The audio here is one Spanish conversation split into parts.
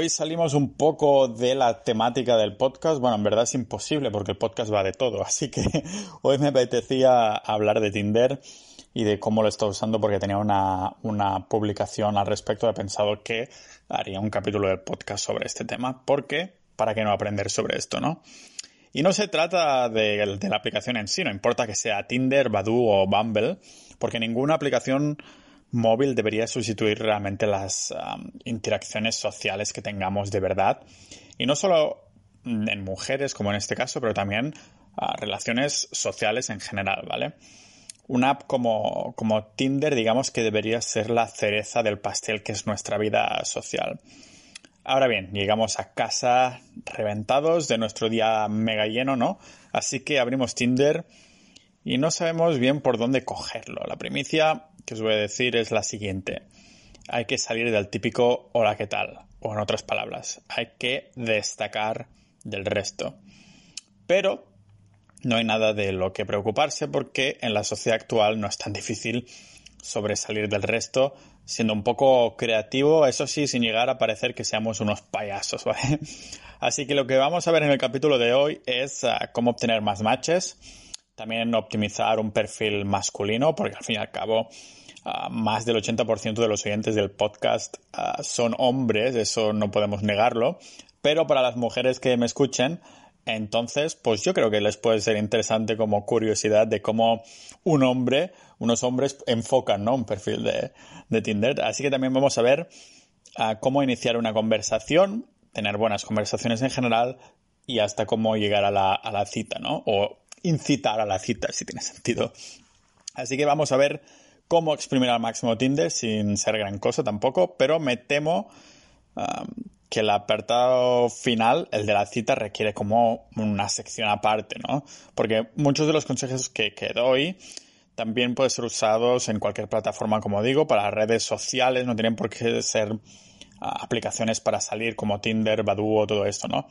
Hoy salimos un poco de la temática del podcast. Bueno, en verdad es imposible porque el podcast va de todo. Así que hoy me apetecía hablar de Tinder y de cómo lo estoy usando porque tenía una, publicación al respecto. He pensado que haría un capítulo del podcast sobre este tema. Porque, ¿para qué no aprender sobre esto, no? Y no se trata de, de la aplicación en sí, no importa que sea Tinder, Badoo o Bumble, porque ninguna aplicación móvil debería sustituir realmente las interacciones sociales que tengamos de verdad. Y no solo en mujeres, como en este caso, pero también relaciones sociales en general, ¿vale? Una app como, como Tinder, digamos que debería ser la cereza del pastel que es nuestra vida social. Ahora bien, llegamos a casa reventados de nuestro día mega lleno, ¿no? Así que abrimos Tinder y no sabemos bien por dónde cogerlo. La primicia que os voy a decir es la siguiente. Hay que salir del típico hola, ¿qué tal? O en otras palabras, hay que destacar del resto. Pero no hay nada de lo que preocuparse porque en la sociedad actual no es tan difícil sobresalir del resto, siendo un poco creativo, eso sí, sin llegar a parecer que seamos unos payasos. Así que lo que vamos a ver en el capítulo de hoy es ah, cómo obtener más matches, también optimizar un perfil masculino, porque al fin y al cabo Ah, más del 80% de los oyentes del podcast ah, son hombres, eso no podemos negarlo, pero para las mujeres que me escuchen, entonces, pues yo creo que les puede ser interesante como curiosidad de cómo un hombre, unos hombres enfocan ¿no? un perfil de, Tinder. Así que también vamos a ver ah, cómo iniciar una conversación, tener buenas conversaciones en general y hasta cómo llegar a la, a la cita, ¿no? O incitar a la cita, si tiene sentido. Así que vamos a ver cómo exprimir al máximo Tinder sin ser gran cosa tampoco, pero me temo um, que el apartado final, el de la cita, requiere como una sección aparte, ¿no? Porque muchos de los consejos que, doy también pueden ser usados en cualquier plataforma, como digo, para redes sociales, no tienen por qué ser uh, aplicaciones para salir como Tinder, Badoo o todo esto, ¿no?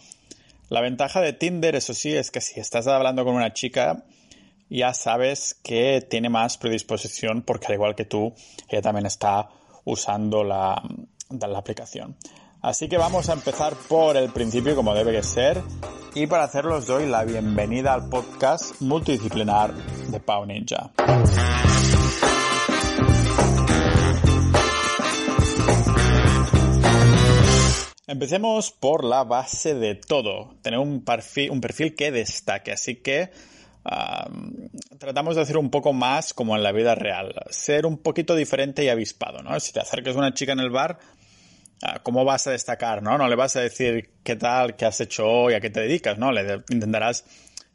La ventaja de Tinder, eso sí, es que si estás hablando con una chica ya sabes que tiene más predisposición porque al igual que tú, ella también está usando la, la aplicación. Así que vamos a empezar por el principio como debe de ser y para hacerlo os doy la bienvenida al podcast multidisciplinar de Pau Ninja. Empecemos por la base de todo, tener un perfil, que destaque, así que tratamos de hacer un poco más como en la vida real, ser un poquito diferente y avispado, ¿no? Si te acercas a una chica en el bar, ah, ¿cómo vas a destacar, no? No le vas a decir qué tal, qué has hecho hoy, a qué te dedicas, ¿no? Le intentarás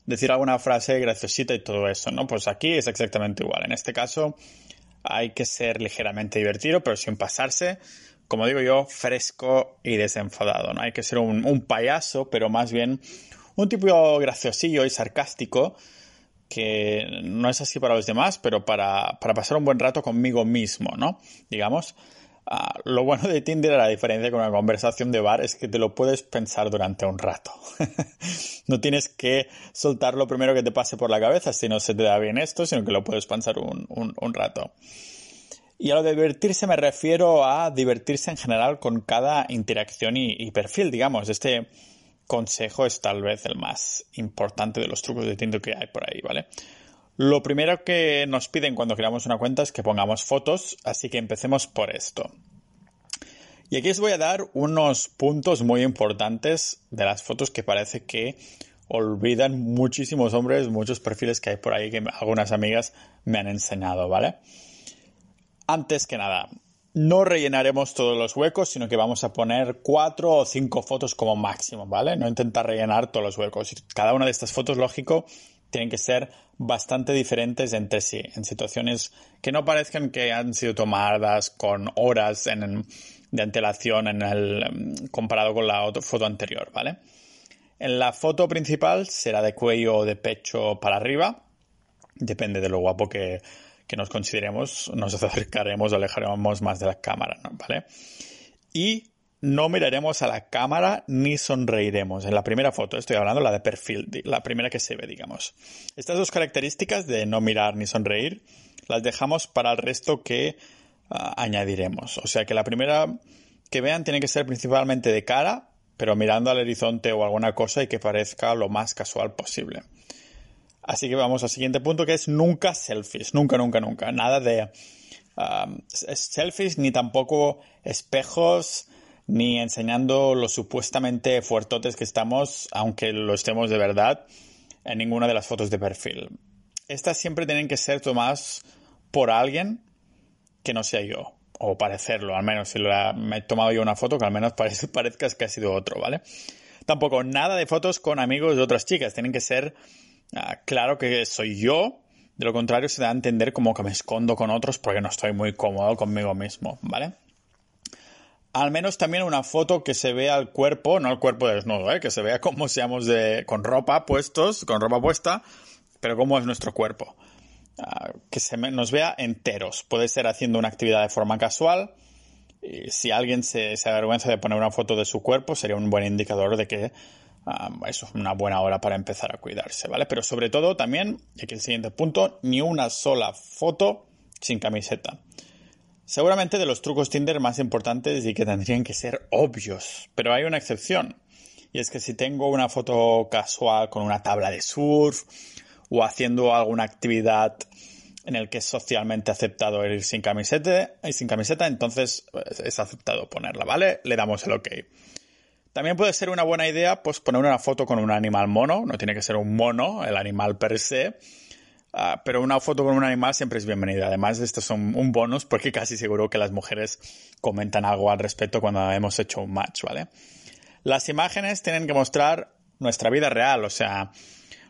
decir alguna frase graciosita y todo eso, ¿no? Pues aquí es exactamente igual. En este caso hay que ser ligeramente divertido, pero sin pasarse, como digo yo, fresco y desenfadado, ¿no? Hay que ser un, un payaso, pero más bien un tipo graciosillo y sarcástico que no es así para los demás, pero para, pasar un buen rato conmigo mismo, ¿no? Digamos. Ah, lo bueno de Tinder, a la diferencia con una conversación de bar, es que te lo puedes pensar durante un rato. no tienes que soltar lo primero que te pase por la cabeza si no se te da bien esto, sino que lo puedes pensar un, rato. Y a lo de divertirse me refiero a divertirse en general con cada interacción y, y perfil, digamos. Este, consejo es tal vez el más importante de los trucos de Tinder que hay por ahí, ¿vale? Lo primero que nos piden cuando creamos una cuenta es que pongamos fotos, así que empecemos por esto. Y aquí os voy a dar unos puntos muy importantes de las fotos que parece que olvidan muchísimos hombres, muchos perfiles que hay por ahí que algunas amigas me han enseñado, ¿vale? Antes que nada, no rellenaremos todos los huecos, sino que vamos a poner cuatro o cinco fotos como máximo, ¿vale? No intentar rellenar todos los huecos. Cada una de estas fotos, lógico, tienen que ser bastante diferentes entre sí, en situaciones que no parezcan que han sido tomadas con horas de antelación en el, comparado con la foto anterior, ¿vale? En la foto principal será de cuello o de pecho para arriba, depende de lo guapo que, que nos consideremos, nos acercaremos, alejaremos más de la cámara, ¿vale? Y no miraremos a la cámara ni sonreiremos. En la primera foto, estoy hablando la de perfil, la primera que se ve, digamos. Estas dos características de no mirar ni sonreír las dejamos para el resto que ah, añadiremos. O sea que la primera que vean tiene que ser principalmente de cara, pero mirando al horizonte o alguna cosa y que parezca lo más casual posible. Así que vamos al siguiente punto que es nunca selfies, nunca, nunca, nunca. Nada de um, selfies ni tampoco espejos ni enseñando lo supuestamente fuertotes que estamos, aunque lo estemos de verdad, en ninguna de las fotos de perfil. Estas siempre tienen que ser tomadas por alguien que no sea yo, o parecerlo, al menos si me he tomado yo una foto, que al menos parezca que ha sido otro, ¿vale? Tampoco nada de fotos con amigos de otras chicas, tienen que ser Ah, claro que soy yo. De lo contrario, se da a entender como que me escondo con otros porque no estoy muy cómodo conmigo mismo, ¿vale? Al menos también una foto que se vea el cuerpo, no el cuerpo desnudo, ¿eh? que se vea cómo seamos de, con ropa puestos, con ropa puesta, pero cómo es nuestro cuerpo. Ah, que se nos vea enteros. Puede ser haciendo una actividad de forma casual. Si alguien se, se avergüenza de poner una foto de su cuerpo, sería un buen indicador de que eso es una buena hora para empezar a cuidarse, ¿vale? Pero sobre todo también, y aquí el siguiente punto, ni una sola foto sin camiseta. Seguramente de los trucos Tinder más importantes y que tendrían que ser obvios, pero hay una excepción. Y es que si tengo una foto casual con una tabla de surf o haciendo alguna actividad en el que es socialmente aceptado ir sin camiseta, sin camiseta, entonces pues, es aceptado ponerla, ¿vale? Le damos el OK. También puede ser una buena idea pues poner una foto con un animal mono, no tiene que ser un mono, el animal per se, ah, pero una foto con un animal siempre es bienvenida. Además, esto es un, un, bonus porque casi seguro que las mujeres comentan algo al respecto cuando hemos hecho un match, ¿vale? Las imágenes tienen que mostrar nuestra vida real, o sea,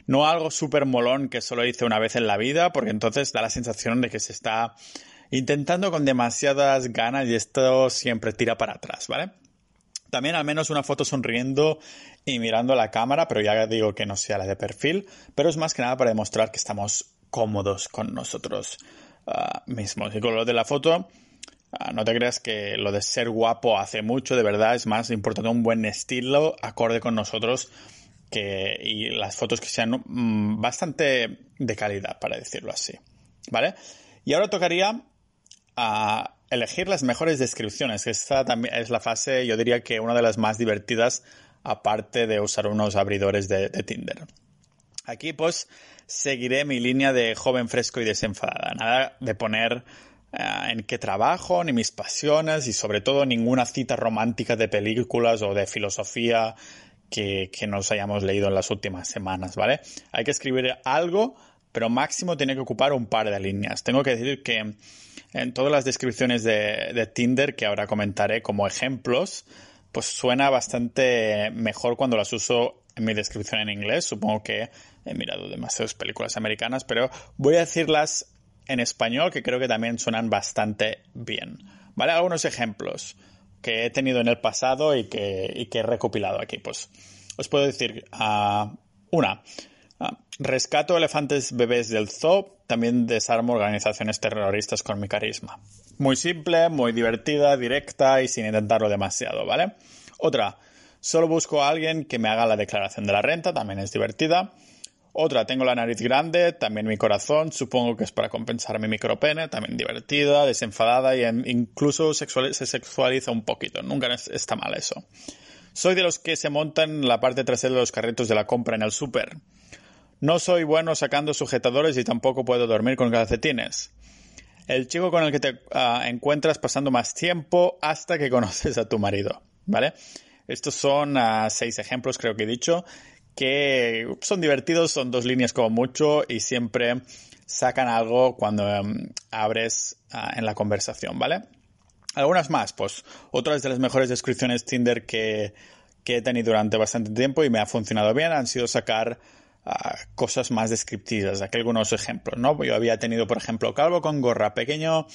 no algo súper molón que solo hice una vez en la vida, porque entonces da la sensación de que se está intentando con demasiadas ganas y esto siempre tira para atrás, ¿vale? También al menos una foto sonriendo y mirando a la cámara, pero ya digo que no sea la de perfil, pero es más que nada para demostrar que estamos cómodos con nosotros ah, mismos. Y con lo de la foto, ah, no te creas que lo de ser guapo hace mucho, de verdad, es más importante un buen estilo acorde con nosotros que, y las fotos que sean mm, bastante de calidad, para decirlo así. ¿Vale? Y ahora tocaría a ah, elegir las mejores descripciones. Esta también es la fase, yo diría que una de las más divertidas, aparte de usar unos abridores de, Tinder. Aquí pues seguiré mi línea de joven fresco y desenfadada. Nada de poner eh, en qué trabajo, ni mis pasiones y sobre todo ninguna cita romántica de películas o de filosofía que, que nos hayamos leído en las últimas semanas, ¿vale? Hay que escribir algo, pero máximo tiene que ocupar un par de líneas. Tengo que decir que en todas las descripciones de, Tinder que ahora comentaré como ejemplos, pues suena bastante mejor cuando las uso en mi descripción en inglés. Supongo que he mirado demasiadas películas americanas, pero voy a decirlas en español que creo que también suenan bastante bien. ¿Vale? Algunos ejemplos que he tenido en el pasado y que, he recopilado aquí. Pues os puedo decir, uh, una, rescato elefantes bebés del zoo, también desarmo organizaciones terroristas con mi carisma. Muy simple, muy divertida, directa y sin intentarlo demasiado, ¿vale? Otra, solo busco a alguien que me haga la declaración de la renta, también es divertida. Otra, tengo la nariz grande, también mi corazón, supongo que es para compensar mi micropene, también divertida, desenfadada y incluso se sexualiza un poquito, nunca está mal eso. Soy de los que se montan la parte trasera de los carritos de la compra en el súper. No soy bueno sacando sujetadores y tampoco puedo dormir con calcetines. El chico con el que te ah, encuentras pasando más tiempo hasta que conoces a tu marido, ¿vale? Estos son ah, seis ejemplos, creo que he dicho, que son divertidos, son dos líneas como mucho y siempre sacan algo cuando em, abres ah, en la conversación, ¿vale? Algunas más, pues otras de las mejores descripciones Tinder que, que he tenido durante bastante tiempo y me ha funcionado bien han sido sacar cosas más descriptivas. Aquí algunos ejemplos, ¿no? Yo había tenido, por ejemplo, calvo con gorra, pequeño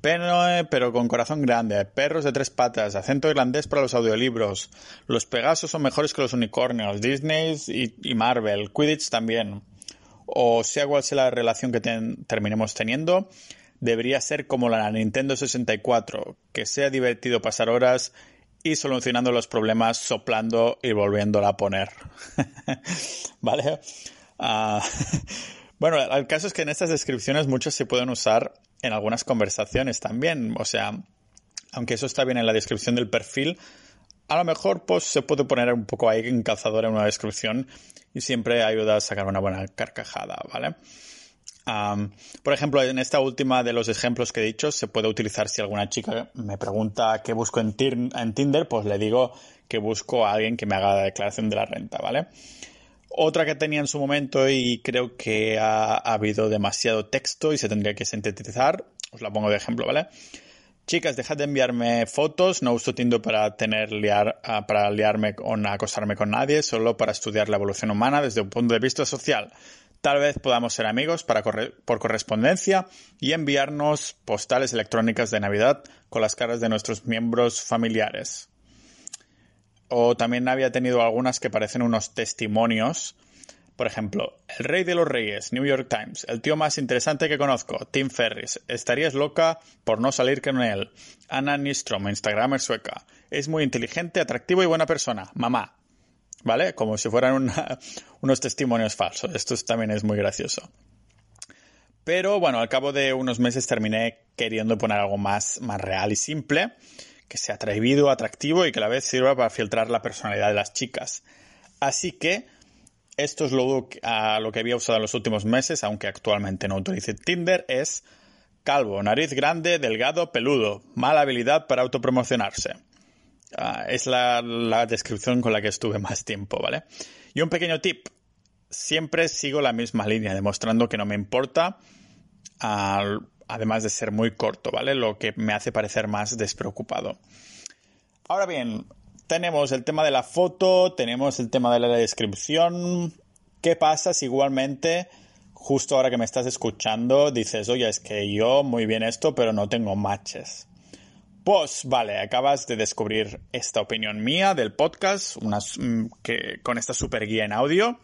pene, pero con corazón grande, perros de tres patas, acento irlandés para los audiolibros, los Pegasos son mejores que los unicornios, Disney y, Marvel, Quidditch también. O sea cual sea la relación que terminemos teniendo, debería ser como la Nintendo 64, que sea divertido pasar horas y solucionando los problemas soplando y volviéndola a poner. ¿Vale? Ah, bueno, el caso es que en estas descripciones muchas se pueden usar en algunas conversaciones también. O sea, aunque eso está bien en la descripción del perfil, a lo mejor pues se puede poner un poco ahí en calzador en una descripción y siempre ayuda a sacar una buena carcajada, ¿vale? Por ejemplo, en esta última de los ejemplos que he dicho, se puede utilizar si alguna chica me pregunta qué busco en, Tinder, pues le digo que busco a alguien que me haga la declaración de la renta, ¿vale? Otra que tenía en su momento y creo que ha, ha habido demasiado texto y se tendría que sintetizar, os la pongo de ejemplo, ¿vale? Chicas, dejad de enviarme fotos, no uso Tinder para tener liar, ah, para liarme o acosarme con nadie, solo para estudiar la evolución humana desde un punto de vista social. Tal vez podamos ser amigos para por correspondencia y enviarnos postales electrónicas de Navidad con las caras de nuestros miembros familiares. O también había tenido algunas que parecen unos testimonios por ejemplo, El Rey de los Reyes, New York Times, el tío más interesante que conozco, Tim Ferris. Estarías loca por no salir con él. Anna Nistrom, Instagramer sueca. Es muy inteligente, atractivo y buena persona. Mamá. ¿Vale? Como si fueran unos testimonios falsos. Esto también es muy gracioso. Pero bueno, al cabo de unos meses terminé queriendo poner algo más, más real y simple, que sea atrevido, atractivo y que a la vez sirva para filtrar la personalidad de las chicas. Así que esto es lo, a lo que había usado en los últimos meses, aunque actualmente no utilice Tinder, es calvo, nariz grande, delgado, peludo, mala habilidad para autopromocionarse. Ah, es la, descripción con la que estuve más tiempo, ¿vale? Y un pequeño tip. Siempre sigo la misma línea, demostrando que no me importa, además de ser muy corto, ¿vale? Lo que me hace parecer más despreocupado. Ahora bien, tenemos el tema de la foto, tenemos el tema de la descripción. ¿Qué pasa si igualmente, justo ahora que me estás escuchando, dices, oye, es que yo muy bien esto, pero no tengo matches? Pues vale, acabas de descubrir esta opinión mía del podcast, mm, que, con esta super guía en audio.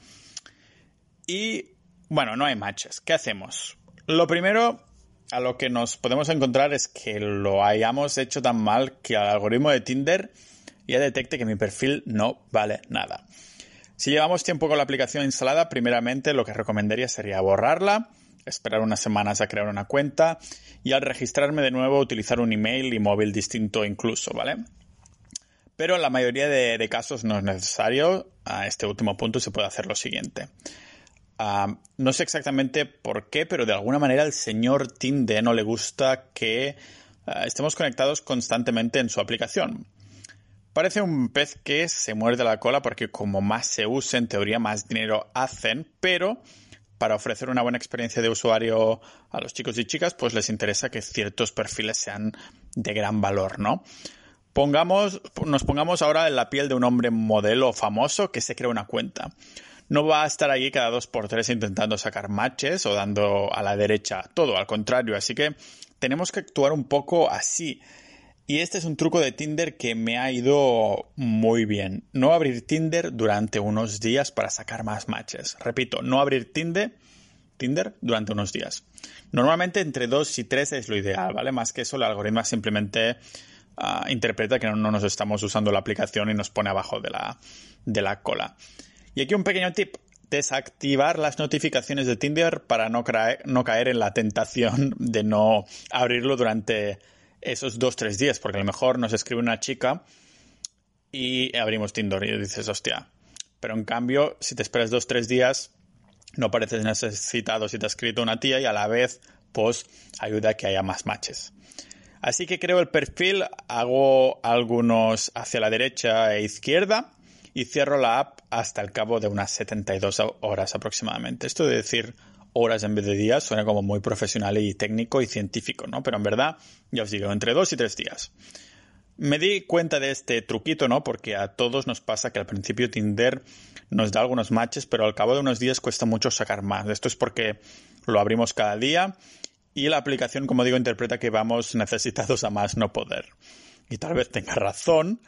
Y bueno, no hay matches. ¿Qué hacemos? Lo primero a lo que nos podemos encontrar es que lo hayamos hecho tan mal que al algoritmo de Tinder ya detecte que mi perfil no vale nada. Si llevamos tiempo con la aplicación instalada, primeramente lo que recomendaría sería borrarla, esperar unas semanas a crear una cuenta y al registrarme de nuevo utilizar un email y móvil distinto incluso, ¿vale? Pero en la mayoría de, casos no es necesario. A este último punto se puede hacer lo siguiente. Ah, no sé exactamente por qué, pero de alguna manera al señor Tinder no le gusta que ah, estemos conectados constantemente en su aplicación. Parece un pez que se muerde la cola porque como más se use, en teoría más dinero hacen, pero para ofrecer una buena experiencia de usuario a los chicos y chicas, pues les interesa que ciertos perfiles sean de gran valor, ¿no? Pongamos, nos pongamos ahora en la piel de un hombre modelo famoso que se crea una cuenta. No va a estar allí cada dos por tres intentando sacar matches o dando a la derecha todo, al contrario. Así que tenemos que actuar un poco así. Y este es un truco de Tinder que me ha ido muy bien. No abrir Tinder durante unos días para sacar más matches. Repito, no abrir Tinder, Tinder durante unos días. Normalmente entre dos y tres es lo ideal, ¿vale? Más que eso, el algoritmo simplemente ah, interpreta que no, nos estamos usando la aplicación y nos pone abajo de la, de la cola. Y aquí un pequeño tip. Desactivar las notificaciones de Tinder para no caer en la tentación de no abrirlo durante esos dos, tres días, porque a lo mejor nos escribe una chica y abrimos Tinder y dices, hostia. Pero en cambio, si te esperas dos, tres días, no pareces necesitado si te ha escrito una tía y a la vez, pues, ayuda a que haya más matches. Así que creo el perfil, hago algunos hacia la derecha e izquierda y cierro la app hasta el cabo de unas 72 horas aproximadamente. Esto de decir horas en vez de días suena como muy profesional y técnico y científico, ¿no? Pero en verdad, ya os digo, entre dos y tres días. Me di cuenta de este truquito, ¿no? Porque a todos nos pasa que al principio Tinder nos da algunos matches, pero al cabo de unos días cuesta mucho sacar más. Esto es porque lo abrimos cada día y la aplicación, como digo, interpreta que vamos necesitados a más no poder. Y tal vez tenga razón,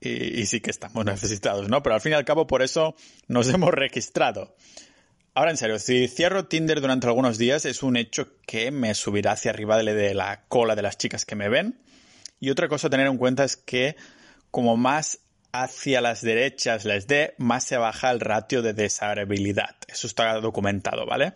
y, y, sí que estamos necesitados, ¿no? Pero al fin y al cabo por eso nos hemos registrado. Ahora en serio, si cierro Tinder durante algunos días es un hecho que me subirá hacia arriba de la cola de las chicas que me ven. Y otra cosa a tener en cuenta es que como más hacia las derechas les dé, más se baja el ratio de desagradabilidad. Eso está documentado, ¿vale?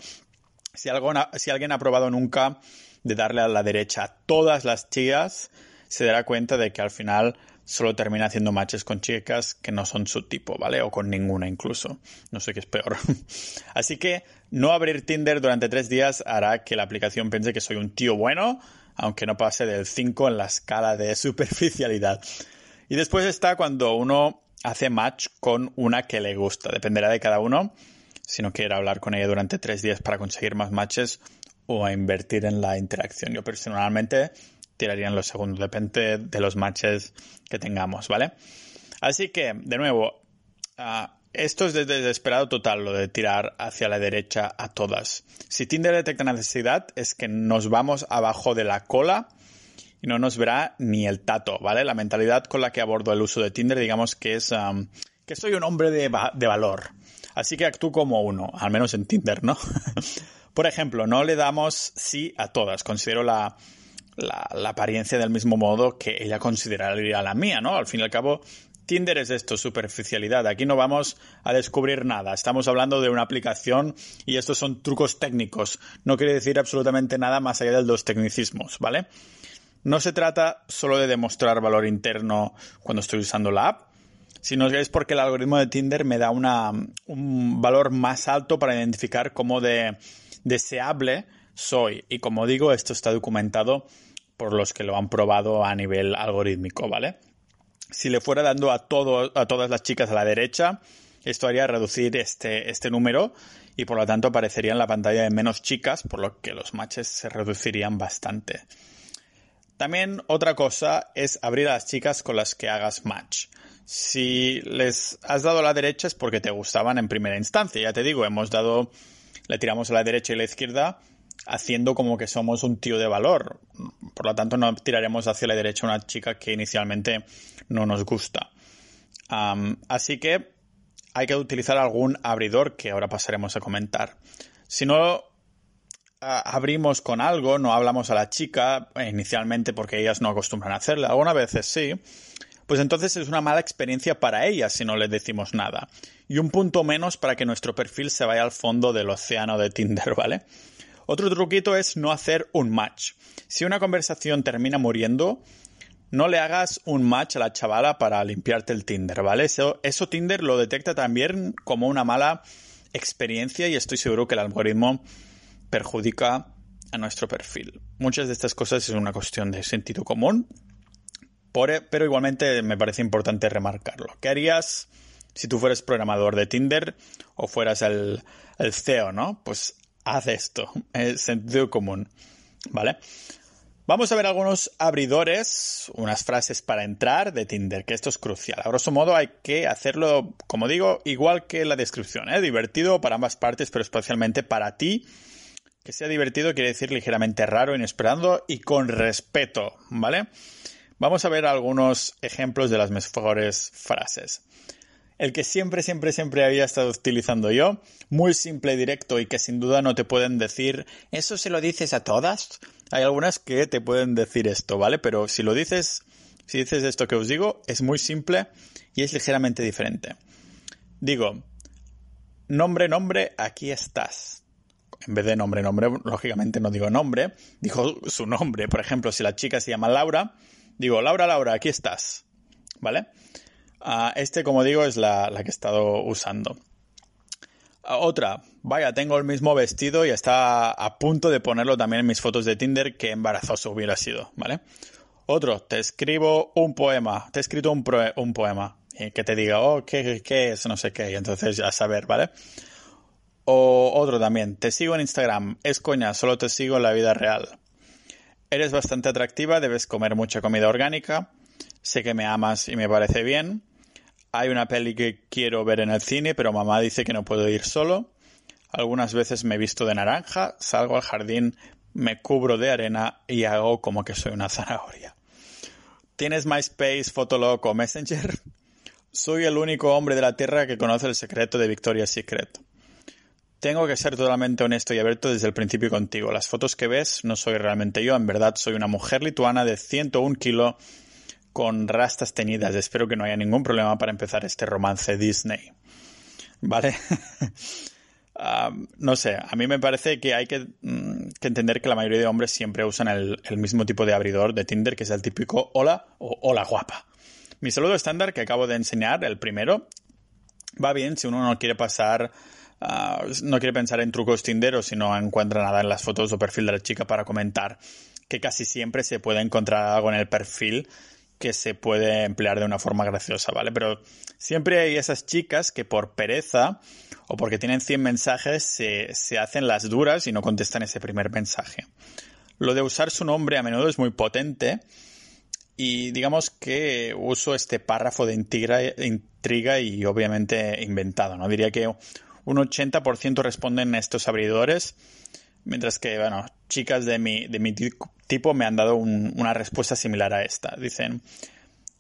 Si, si alguien ha probado nunca de darle a la derecha a todas las chicas, se dará cuenta de que al final solo termina haciendo matches con chicas que no son su tipo, ¿vale? O con ninguna incluso. No sé qué es peor. Así que no abrir Tinder durante tres días hará que la aplicación piense que soy un tío bueno, aunque no pase del 5 en la escala de superficialidad. Y después está cuando uno hace match con una que le gusta. Dependerá de cada uno si no quiere hablar con ella durante tres días para conseguir más matches o a invertir en la interacción. Yo personalmente tiraría en los segundos, depende de los matches que tengamos, ¿vale? Así que, de nuevo, ah, esto es de desesperado total, lo de tirar hacia la derecha a todas. Si Tinder detecta necesidad, es que nos vamos abajo de la cola y no nos verá ni el tato, ¿vale? La mentalidad con la que abordo el uso de Tinder, digamos que es que soy un hombre de, de valor. Así que actúo como uno, al menos en Tinder, ¿no? Por ejemplo, no le damos sí a todas. Considero la, la, apariencia del mismo modo que ella consideraría la mía, ¿no? Al fin y al cabo, Tinder es esto, superficialidad. Aquí no vamos a descubrir nada. Estamos hablando de una aplicación y estos son trucos técnicos. No quiere decir absolutamente nada más allá de los tecnicismos, ¿vale? No se trata solo de demostrar valor interno cuando estoy usando la app, sino que es porque el algoritmo de Tinder me da un valor más alto para identificar cómo de deseable soy. Y como digo, esto está documentado por los que lo han probado a nivel algorítmico, ¿vale? Si le fuera dando a, todo, a todas las chicas a la derecha, esto haría reducir este, este número y por lo tanto aparecería en la pantalla de menos chicas, por lo que los matches se reducirían bastante. También otra cosa es abrir a las chicas con las que hagas match. Si les has dado a la derecha es porque te gustaban en primera instancia. Ya te digo, hemos dado, le tiramos a la derecha y a la izquierda haciendo como que somos un tío de valor. Por lo tanto, no tiraremos hacia la derecha a una chica que inicialmente no nos gusta. así que hay que utilizar algún abridor que ahora pasaremos a comentar. Si no abrimos con algo, no hablamos a la chica inicialmente porque ellas no acostumbran a hacerlo, algunas veces sí, pues entonces es una mala experiencia para ellas si no les decimos nada. Y un punto menos para que nuestro perfil se vaya al fondo del océano de Tinder, ¿vale? Otro truquito es no hacer un match. Si una conversación termina muriendo, no le hagas un match a la chavala para limpiarte el Tinder, ¿vale? Eso, eso Tinder lo detecta también como una mala experiencia y estoy seguro que el algoritmo perjudica a nuestro perfil. Muchas de estas cosas es una cuestión de sentido común, pero igualmente me parece importante remarcarlo. ¿Qué harías si tú fueras programador de Tinder o fueras el, el CEO, no? Pues haz esto, es sentido común, ¿vale? Vamos a ver algunos abridores, unas frases para entrar de Tinder, que esto es crucial. A grosso modo hay que hacerlo, como digo, igual que la descripción, ¿eh? divertido para ambas partes, pero especialmente para ti. Que sea divertido quiere decir ligeramente raro, inesperado y con respeto, ¿vale? Vamos a ver algunos ejemplos de las mejores frases el que siempre, siempre, siempre había estado utilizando yo, muy simple, directo y que sin duda no te pueden decir, ¿eso se lo dices a todas? Hay algunas que te pueden decir esto, ¿vale? Pero si lo dices, si dices esto que os digo, es muy simple y es ligeramente diferente. Digo, nombre, nombre, aquí estás. En vez de nombre, nombre, lógicamente no digo nombre, digo su nombre. Por ejemplo, si la chica se llama Laura, digo, Laura, Laura, aquí estás. ¿Vale? Ah, este, como digo, es la, que he estado usando. Ah, otra, vaya, tengo el mismo vestido y está a punto de ponerlo también en mis fotos de Tinder, que embarazoso hubiera sido, ¿vale? Otro, te escribo un poema, te he escrito un, poema, y que te diga, oh, ¿qué, ¿qué, es? No sé qué, y entonces ya saber, ¿vale? O otro también, te sigo en Instagram, es coña, solo te sigo en la vida real. Eres bastante atractiva, debes comer mucha comida orgánica, sé que me amas y me parece bien, hay una peli que quiero ver en el cine, pero mamá dice que no puedo ir solo. Algunas veces me visto de naranja, salgo al jardín, me cubro de arena y hago como que soy una zanahoria. ¿Tienes MySpace, Fotolog o Messenger? Soy el único hombre de la Tierra que conoce el secreto de Victoria's Secret. Tengo que ser totalmente honesto y abierto desde el principio contigo. Las fotos que ves no soy realmente yo, en verdad soy una mujer lituana de 101 kilos con rastas teñidas. Espero que no haya ningún problema para empezar este romance Disney. ¿Vale? no sé, a mí me parece que hay mm, que, entender que la mayoría de hombres siempre usan el, mismo tipo de abridor de Tinder, que es el típico hola o hola guapa. Mi saludo estándar que acabo de enseñar, el primero, va bien si uno no quiere pasar, ah, no quiere pensar en trucos Tinder o si no encuentra nada en las fotos o perfil de la chica para comentar, que casi siempre se puede encontrar algo en el perfil que se puede emplear de una forma graciosa, ¿vale? Pero siempre hay esas chicas que por pereza o porque tienen 100 mensajes se, se hacen las duras y no contestan ese primer mensaje. Lo de usar su nombre a menudo es muy potente y digamos que uso este párrafo de intriga, y obviamente inventado, ¿no? Diría que un 80% responden a estos abridores, mientras que, bueno, chicas de mi, de mi tipo me han dado una respuesta similar a esta. Dicen,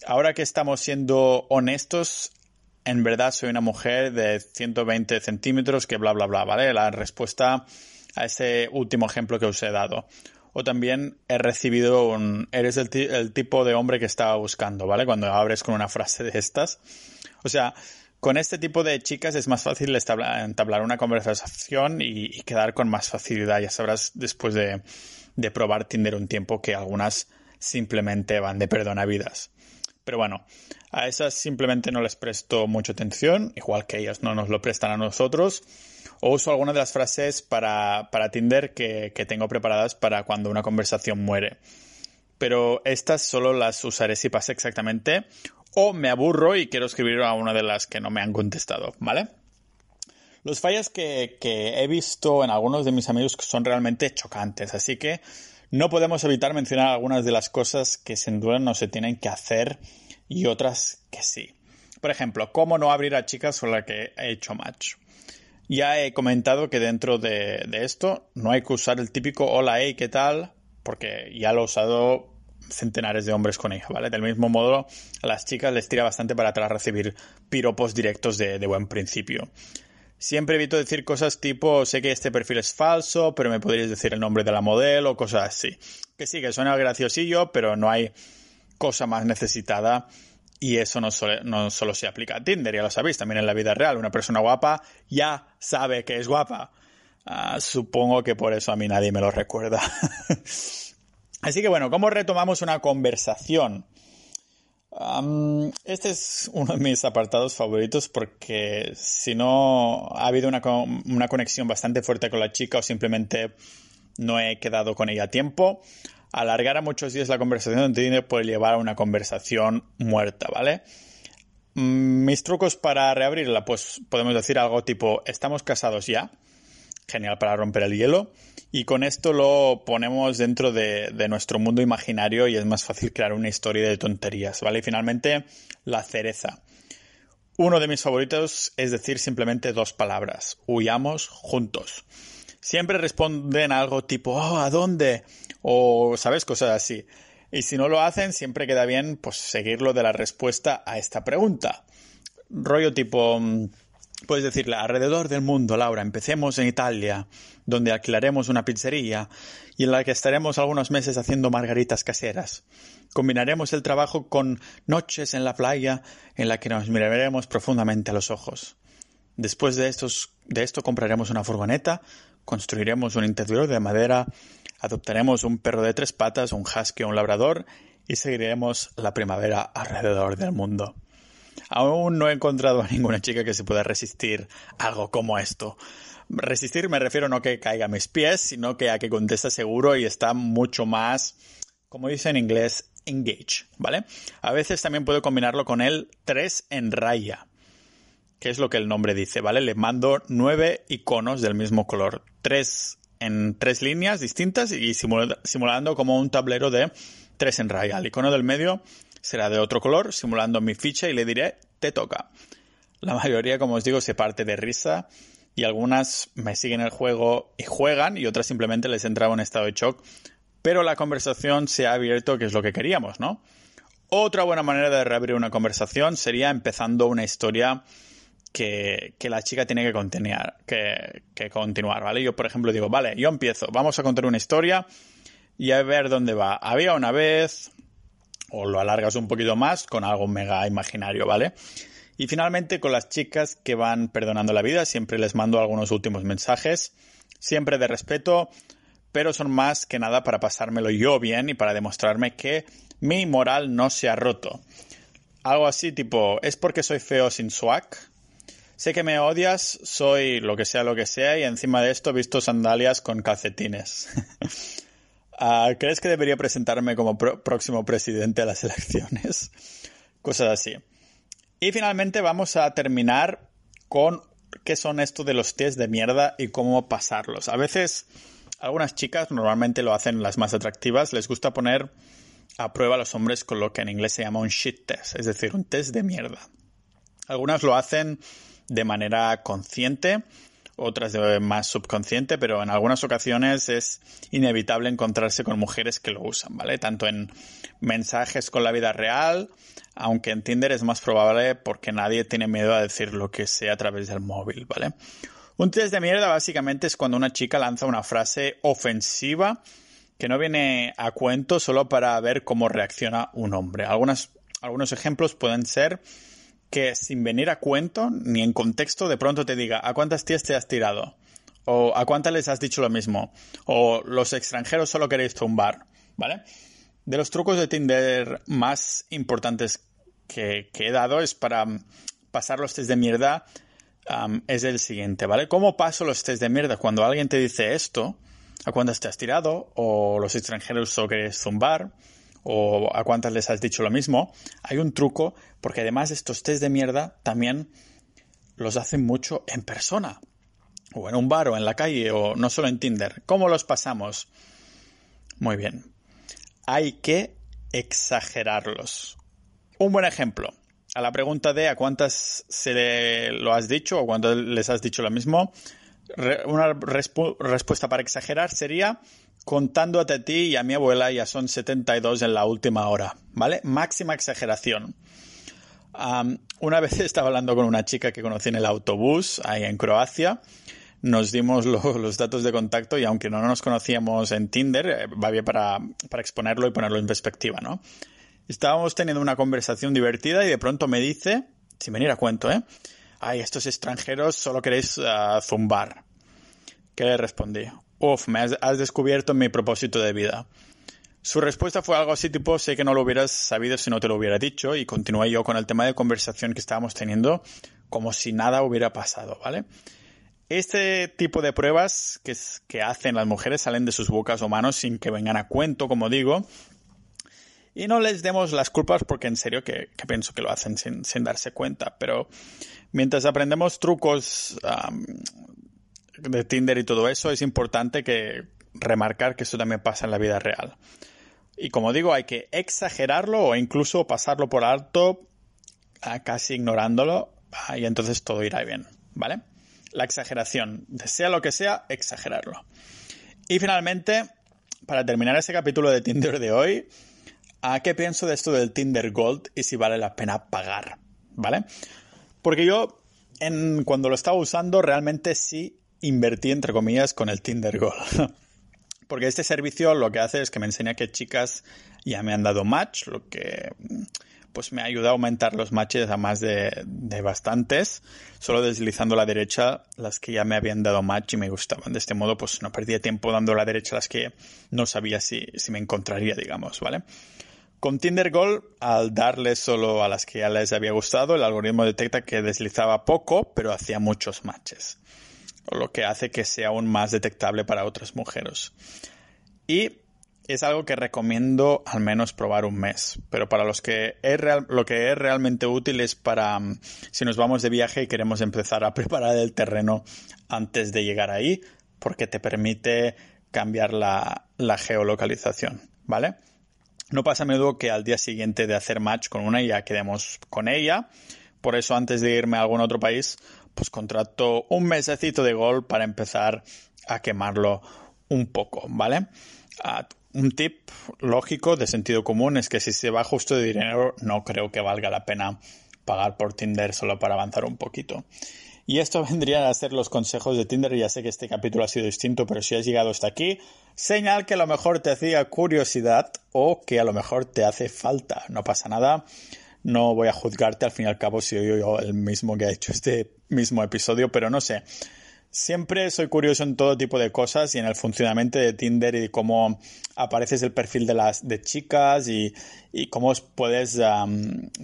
ahora que estamos siendo honestos, en verdad soy una mujer de 120 centímetros que bla, bla, bla, ¿vale? La respuesta a ese último ejemplo que os he dado o también he recibido un... Eres el, tipo de hombre que estaba buscando, ¿vale? Cuando abres con una frase de estas. O sea, con este tipo de chicas es más fácil entablar una conversación y, quedar con más facilidad. Ya sabrás después de, probar Tinder un tiempo que algunas simplemente van de perdonavidas. Pero bueno, a esas simplemente no les presto mucha atención, igual que ellas no nos lo prestan a nosotros o uso algunas de las frases para, Tinder que, tengo preparadas para cuando una conversación muere. Pero estas solo las usaré si pasa exactamente o me aburro y quiero escribir a una de las que no me han contestado, ¿vale? Los fallos que, que he visto en algunos de mis amigos son realmente chocantes, así que no podemos evitar mencionar algunas de las cosas que sin duda no se tienen que hacer y otras que sí. Por ejemplo, cómo no abrir a chicas con las que he hecho match. Ya he comentado que dentro de, esto no hay que usar el típico hola, hey, ¿qué tal? Porque ya lo he usado centenares de hombres con ella, ¿vale? Del mismo modo, a las chicas les tira bastante para atrás recibir piropos directos de, buen principio. Siempre evito decir cosas tipo, sé que este perfil es falso, pero me podrías decir el nombre de la modelo o cosas así. Que sí, que suena graciosillo, pero no hay cosa más necesitada y eso no, no, solo se aplica a Tinder, ya lo sabéis, también en la vida real. Una persona guapa ya sabe que es guapa. Ah, supongo que por eso a mí nadie me lo recuerda. Así que bueno, ¿cómo retomamos una conversación? este es uno de mis apartados favoritos porque si no ha habido una, una conexión bastante fuerte con la chica o simplemente no he quedado con ella a tiempo, alargar a muchos días la conversación Tinder puede llevar a una conversación muerta, ¿vale? Mm, mis trucos para reabrirla, pues podemos decir algo tipo, estamos casados ya, genial para romper el hielo, y con esto lo ponemos dentro de, nuestro mundo imaginario y es más fácil crear una historia de tonterías, ¿vale? Y finalmente, la cereza. Uno de mis favoritos es decir simplemente dos palabras, huyamos juntos. Siempre responden algo tipo, oh, ¿a dónde? o, ¿sabes? Cosas así. Y si no lo hacen, siempre queda bien, pues, seguirlo de la respuesta a esta pregunta. Rollo tipo, mm, puedes decirle, alrededor del mundo, Laura, empecemos en Italia, donde alquilaremos una pizzería y en la que estaremos algunos meses haciendo margaritas caseras. Combinaremos el trabajo con noches en la playa en la que nos miraremos profundamente a los ojos. Después de, estos, de esto compraremos una furgoneta, construiremos un interior de madera Adoptaremos un perro de tres patas, un husky o un labrador y seguiremos la primavera alrededor del mundo. Aún no he encontrado a ninguna chica que se pueda resistir algo como esto. Resistir me refiero no que caiga a mis pies, sino que a que conteste seguro y está mucho más, como dice en inglés, engage, ¿vale? A veces también puedo combinarlo con el 3 en raya, que es lo que el nombre dice, ¿vale? Le mando nueve iconos del mismo color. Tres en tres líneas distintas y simulando como un tablero de tres en raya. El icono del medio será de otro color, simulando mi ficha y le diré te toca. La mayoría, como os digo, se parte de risa y algunas me siguen el juego y juegan y otras simplemente les entraba un estado de shock, pero la conversación se ha abierto, que es lo que queríamos, ¿no? Otra buena manera de reabrir una conversación sería empezando una historia que, la chica tiene que, contener, que, que, continuar, ¿vale? Yo, por ejemplo, digo, vale, yo empiezo, vamos a contar una historia y a ver dónde va. Había una vez, o lo alargas un poquito más con algo mega imaginario, ¿vale? Y finalmente con las chicas que van perdonando la vida, siempre les mando algunos últimos mensajes, siempre de respeto, pero son más que nada para pasármelo yo bien y para demostrarme que mi moral no se ha roto. Algo así tipo, ¿es porque soy feo sin swag? Sé que me odias, soy lo que sea lo que sea y encima de esto he visto sandalias con calcetines. Ah, ¿Crees que debería presentarme como próximo presidente a las elecciones? Cosas así. Y finalmente vamos a terminar con qué son esto de los test de mierda y cómo pasarlos. A veces algunas chicas, normalmente lo hacen las más atractivas, les gusta poner a prueba a los hombres con lo que en inglés se llama un shit test, es decir, un test de mierda. Algunas lo hacen de manera consciente, otras de más subconsciente, pero en algunas ocasiones es inevitable encontrarse con mujeres que lo usan, ¿vale? Tanto en mensajes con la vida real, aunque en Tinder es más probable porque nadie tiene miedo a decir lo que sea a través del móvil, ¿vale? Un test de mierda básicamente es cuando una chica lanza una frase ofensiva que no viene a cuento solo para ver cómo reacciona un hombre. algunos ejemplos pueden ser que sin venir a cuento ni en contexto de pronto te diga ¿a cuántas tías te has tirado? o ¿a cuántas les has dicho lo mismo? o los extranjeros solo queréis tumbar, ¿vale? De los trucos de Tinder más importantes que, he dado es para pasar los test de mierda es el siguiente, ¿vale? ¿Cómo paso los test de mierda? Cuando alguien te dice esto, ¿a cuántas te has tirado? o los extranjeros solo queréis zumbar o a cuántas les has dicho lo mismo, hay un truco porque además estos test de mierda también los hacen mucho en persona o en un bar o en la calle o no solo en Tinder. ¿Cómo los pasamos? Muy bien. Hay que exagerarlos. Un buen ejemplo. A la pregunta de a cuántas se lo has dicho o cuántas les has dicho lo mismo, una respuesta para exagerar sería contándote a ti y a mi abuela ya son 72 en la última hora, ¿vale? Máxima exageración. una vez estaba hablando con una chica que conocí en el autobús ahí en Croacia. Nos dimos los datos de contacto y aunque no nos conocíamos en Tinder, eh, va bien para, para exponerlo y ponerlo en perspectiva, ¿no? Estábamos teniendo una conversación divertida y de pronto me dice, sin venir a cuento, ¿eh? Ay, estos extranjeros solo queréis ah, zumbar. ¿Qué le respondí? Uf, me has, descubierto mi propósito de vida. Su respuesta fue algo así tipo, sé que no lo hubieras sabido si no te lo hubiera dicho, y continué yo con el tema de conversación que estábamos teniendo como si nada hubiera pasado, ¿vale? Este tipo de pruebas que, que hacen las mujeres salen de sus bocas o manos sin que vengan a cuento, como digo, y no les demos las culpas porque en serio que, pienso que lo hacen sin, darse cuenta, pero mientras aprendemos trucos de Tinder y todo eso, es importante que remarcar que eso también pasa en la vida real. Y como digo, hay que exagerarlo o incluso pasarlo por alto, casi ignorándolo, y entonces todo irá bien, ¿vale? La exageración, sea lo que sea, exagerarlo. Y finalmente, para terminar ese capítulo de Tinder de hoy, ¿a qué pienso de esto del Tinder Gold y si vale la pena pagar? ¿Vale? Porque yo, cuando lo estaba usando, realmente sí invertí, entre comillas, con el Tinder Gold. Porque este servicio lo que hace es que me enseña que chicas ya me han dado match, lo que pues me ayuda a aumentar los matches a más de, bastantes, solo deslizando a la derecha las que ya me habían dado match y me gustaban. De este modo, pues no perdía tiempo dando a la derecha las que no sabía si me encontraría, digamos, ¿vale? Con Tinder Gold, al darle solo a las que ya les había gustado, el algoritmo detecta que deslizaba poco, pero hacía muchos matches lo que hace que sea aún más detectable para otras mujeres. Y es algo que recomiendo al menos probar un mes, pero para los que es lo que es realmente útil es para mm, si nos vamos de viaje y queremos empezar a preparar el terreno antes de llegar ahí, porque te permite cambiar la geolocalización, ¿vale? No pasa a menudo que al día siguiente de hacer match con una ya quedemos con ella, por eso antes de irme a algún otro país pues contrato un mesecito de gol para empezar a quemarlo un poco, ¿vale? Ah, un tip lógico de sentido común es que si se va justo de dinero no creo que valga la pena pagar por Tinder solo para avanzar un poquito. Y esto vendrían a ser los consejos de Tinder. Ya sé que este capítulo ha sido distinto, pero si has llegado hasta aquí, señal que a lo mejor te hacía curiosidad o que a lo mejor te hace falta. No pasa nada no voy a juzgarte, al fin y al cabo si yo el mismo que ha hecho este mismo episodio, pero no sé. Siempre soy curioso en todo tipo de cosas y en el funcionamiento de Tinder y cómo apareces el perfil de las de chicas y, y cómo puedes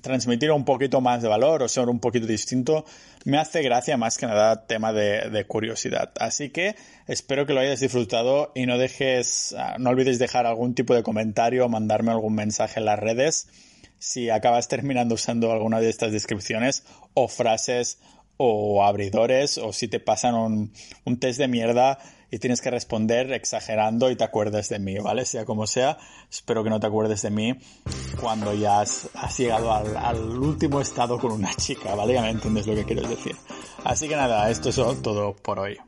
transmitir un poquito más de valor o ser un poquito distinto. Me hace gracia más que nada tema de, de curiosidad. Así que espero que lo hayas disfrutado y no dejes, ah, no olvides dejar algún tipo de comentario o mandarme algún mensaje en las redes si acabas terminando usando alguna de estas descripciones o frases o abridores o si te pasan un, un, test de mierda y tienes que responder exagerando y te acuerdes de mí, ¿vale? Sea como sea, espero que no te acuerdes de mí cuando ya has, llegado al, al, último estado con una chica, ¿vale? Ya me entiendes lo que quiero decir. Así que nada, esto es todo por hoy.